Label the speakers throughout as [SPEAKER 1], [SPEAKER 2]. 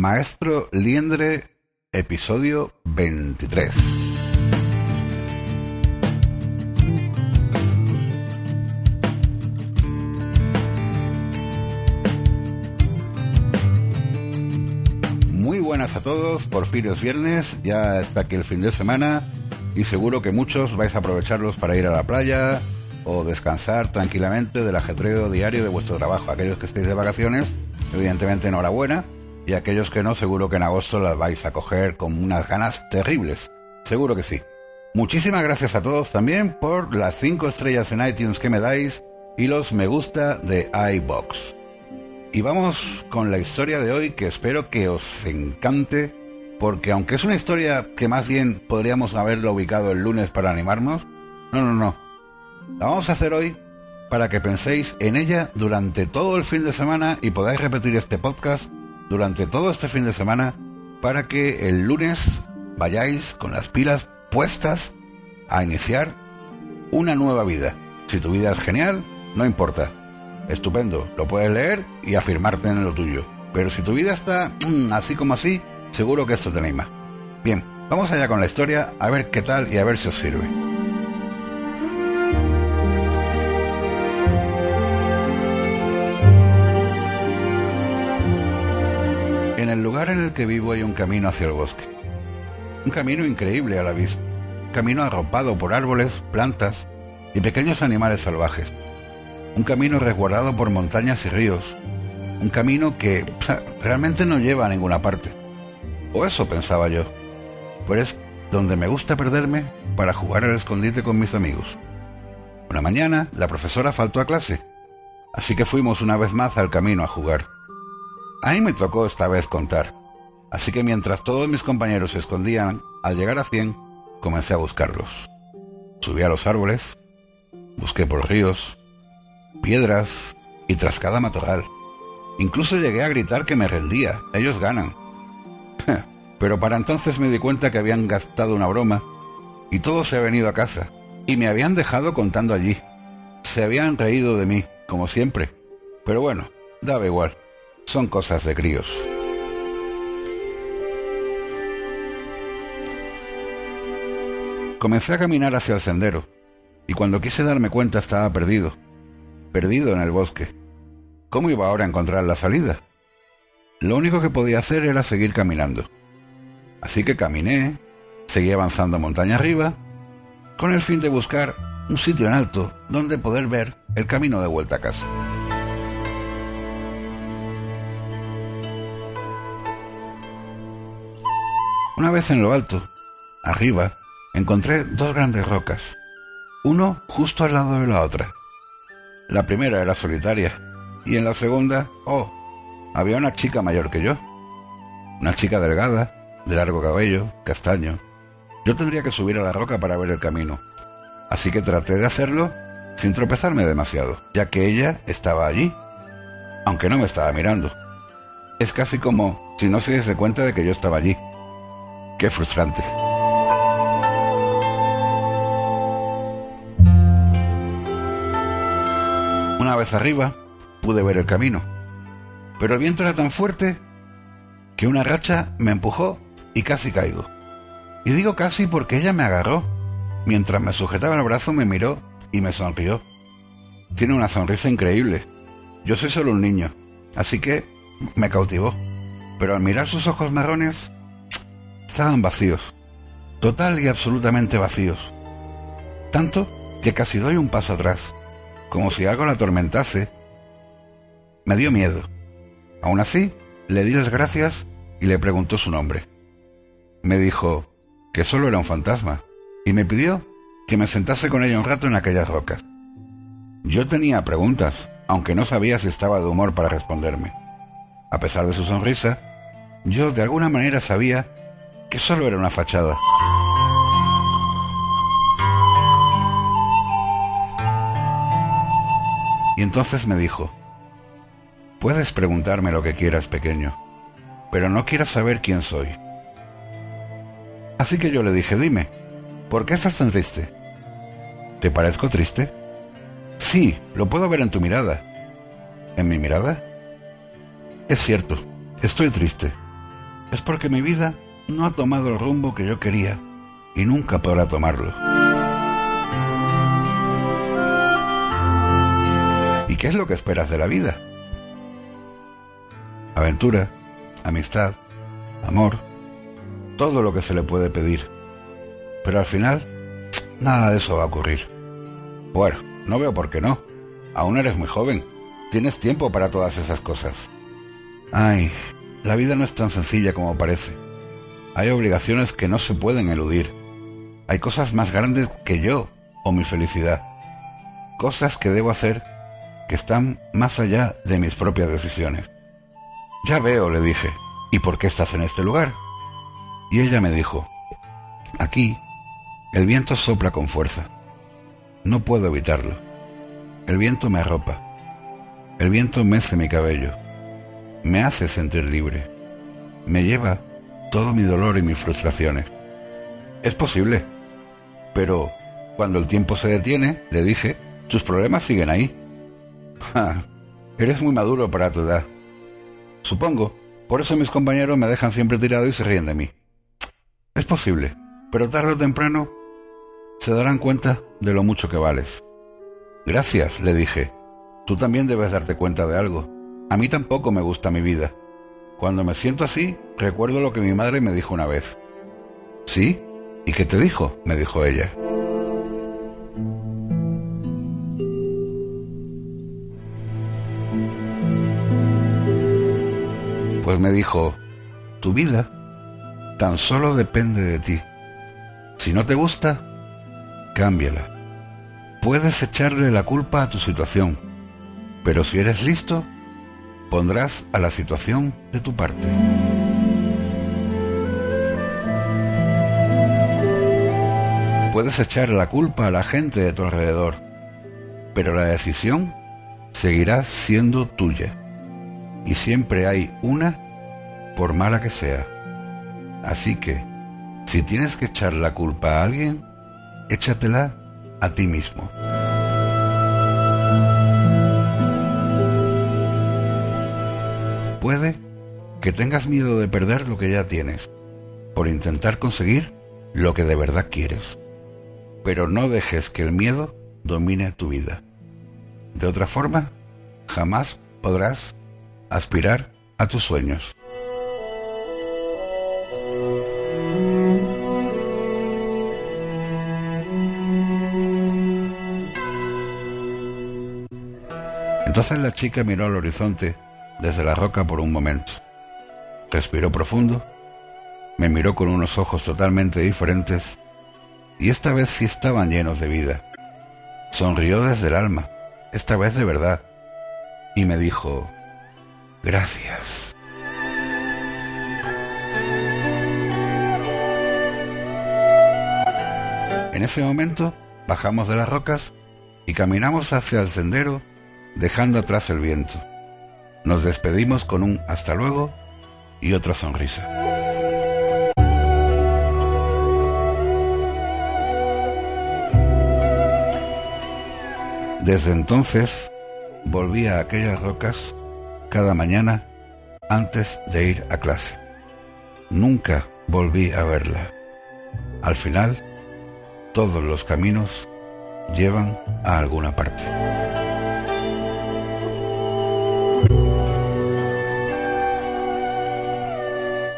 [SPEAKER 1] Maestro Liendre, episodio 23. Muy buenas a todos, por fin es viernes, ya está aquí el fin de semana y seguro que muchos vais a aprovecharlos para ir a la playa o descansar tranquilamente del ajetreo diario de vuestro trabajo. Aquellos que estéis de vacaciones, evidentemente enhorabuena, y aquellos que no, seguro que en agosto las vais a coger con unas ganas terribles. Seguro que sí. Muchísimas gracias a todos también por las 5 estrellas en iTunes que me dais y los me gusta de iBox. Y vamos con la historia de hoy que espero que os encante, porque aunque es una historia que más bien podríamos haberlo ubicado el lunes para animarnos, no, no, no. La vamos a hacer hoy para que penséis en ella durante todo el fin de semana y podáis repetir este podcast durante todo este fin de semana para que el lunes vayáis con las pilas puestas a iniciar una nueva vida. Si tu vida es genial, no importa. Estupendo, lo puedes leer y afirmarte en lo tuyo. Pero si tu vida está mm, así como así, seguro que esto te anima. Bien, vamos allá con la historia, a ver qué tal y a ver si os sirve. En el lugar en el que vivo hay un camino hacia el bosque. Un camino increíble a la vista. Un camino arropado por árboles, plantas y pequeños animales salvajes. Un camino resguardado por montañas y ríos. Un camino que realmente no lleva a ninguna parte. O eso pensaba yo. Pero es donde me gusta perderme para jugar al escondite con mis amigos. Una mañana la profesora faltó a clase, así que fuimos una vez más al camino a jugar. Ahí me tocó esta vez contar, así que mientras todos mis compañeros se escondían, al llegar a 100, comencé a buscarlos. Subí a los árboles, busqué por ríos, piedras y tras cada matorral. Incluso llegué a gritar que me rendía, ellos ganan. Pero para entonces me di cuenta que habían gastado una broma y todos se habían ido a casa y me habían dejado contando allí. Se habían reído de mí, como siempre. Pero bueno, daba igual. Son cosas de críos. Comencé a caminar hacia el sendero, y cuando quise darme cuenta estaba perdido, perdido en el bosque. ¿Cómo iba ahora a encontrar la salida? Lo único que podía hacer era seguir caminando. Así que caminé, seguí avanzando montaña arriba, con el fin de buscar un sitio en alto donde poder ver el camino de vuelta a casa. Una vez en lo alto, arriba, encontré dos grandes rocas, uno justo al lado de la otra. La primera era solitaria, y en la segunda, oh, había una chica mayor que yo. Una chica delgada, de largo cabello, castaño. Yo tendría que subir a la roca para ver el camino, así que traté de hacerlo sin tropezarme demasiado, ya que ella estaba allí, aunque no me estaba mirando. Es casi como si no se diese cuenta de que yo estaba allí. Qué frustrante. Una vez arriba, pude ver el camino, pero el viento era tan fuerte que una racha me empujó y casi caigo. Y digo casi porque ella me agarró. Mientras me sujetaba el brazo me miró y me sonrió. Tiene una sonrisa increíble. Yo soy solo un niño, así que me cautivó. Pero al mirar sus ojos marrones, estaban vacíos, total y absolutamente vacíos. Tanto que casi doy un paso atrás, como si algo la atormentase. Me dio miedo. Aún así, le di las gracias y le preguntó su nombre. Me dijo que solo era un fantasma y me pidió que me sentase con ella un rato en aquellas rocas. Yo tenía preguntas, aunque no sabía si estaba de humor para responderme. A pesar de su sonrisa, yo de alguna manera sabía que solo era una fachada. Y entonces me dijo, puedes preguntarme lo que quieras, pequeño, pero no quieras saber quién soy. Así que yo le dije, dime, ¿por qué estás tan triste? ¿Te parezco triste? Sí, lo puedo ver en tu mirada. ¿En mi mirada? Es cierto, estoy triste. es porque mi vida no ha tomado el rumbo que yo quería y nunca podrá tomarlo. ¿Y qué es lo que esperas de la vida? Aventura, amistad, amor, todo lo que se le puede pedir. Pero al final, nada de eso va a ocurrir. Bueno, no veo por qué no. Aún eres muy joven. Tienes tiempo para todas esas cosas. Ay, la vida no es tan sencilla como parece. Hay obligaciones que no se pueden eludir. Hay cosas más grandes que yo o mi felicidad. Cosas que debo hacer que están más allá de mis propias decisiones. Ya veo, le dije. ¿Y por qué estás en este lugar? Y ella me dijo, aquí el viento sopla con fuerza. No puedo evitarlo. El viento me arropa. El viento mece mi cabello. Me hace sentir libre. Me lleva todo mi dolor y mis frustraciones. Es posible. Pero cuando el tiempo se detiene, le dije, tus problemas siguen ahí. eres muy maduro para tu edad. Supongo, por eso mis compañeros me dejan siempre tirado y se ríen de mí. Es posible, pero tarde o temprano se darán cuenta de lo mucho que vales. Gracias, le dije. Tú también debes darte cuenta de algo. A mí tampoco me gusta mi vida. Cuando me siento así, recuerdo lo que mi madre me dijo una vez. ¿Sí? ¿Y qué te dijo? me dijo ella. Pues me dijo, tu vida tan solo depende de ti. Si no te gusta, cámbiala. Puedes echarle la culpa a tu situación, pero si eres listo, pondrás a la situación de tu parte. Puedes echar la culpa a la gente de tu alrededor, pero la decisión seguirá siendo tuya. Y siempre hay una, por mala que sea. Así que, si tienes que echar la culpa a alguien, échatela a ti mismo. Puede que tengas miedo de perder lo que ya tienes, por intentar conseguir lo que de verdad quieres. Pero no dejes que el miedo domine tu vida. De otra forma, jamás podrás aspirar a tus sueños. Entonces la chica miró al horizonte desde la roca por un momento. Respiró profundo, me miró con unos ojos totalmente diferentes y esta vez sí estaban llenos de vida. Sonrió desde el alma, esta vez de verdad, y me dijo, gracias. En ese momento bajamos de las rocas y caminamos hacia el sendero dejando atrás el viento. Nos despedimos con un hasta luego y otra sonrisa. Desde entonces volví a aquellas rocas cada mañana antes de ir a clase. Nunca volví a verla. Al final, todos los caminos llevan a alguna parte.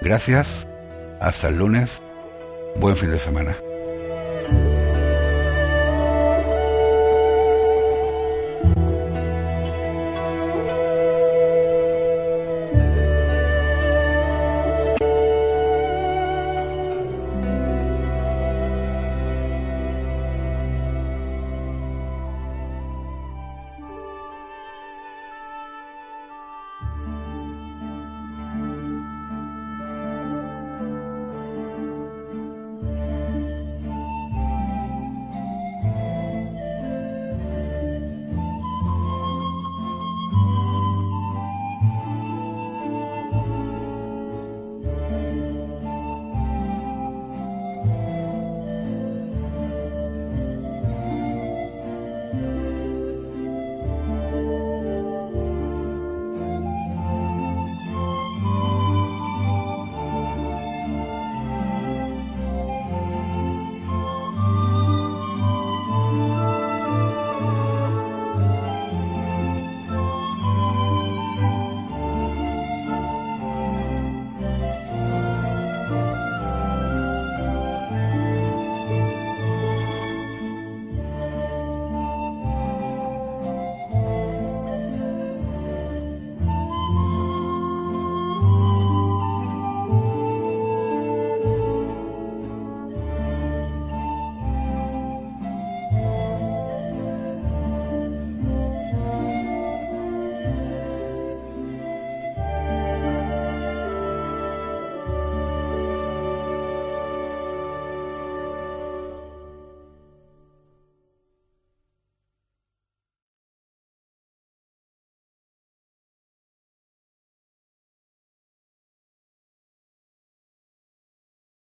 [SPEAKER 1] Gracias, hasta el lunes, buen fin de semana.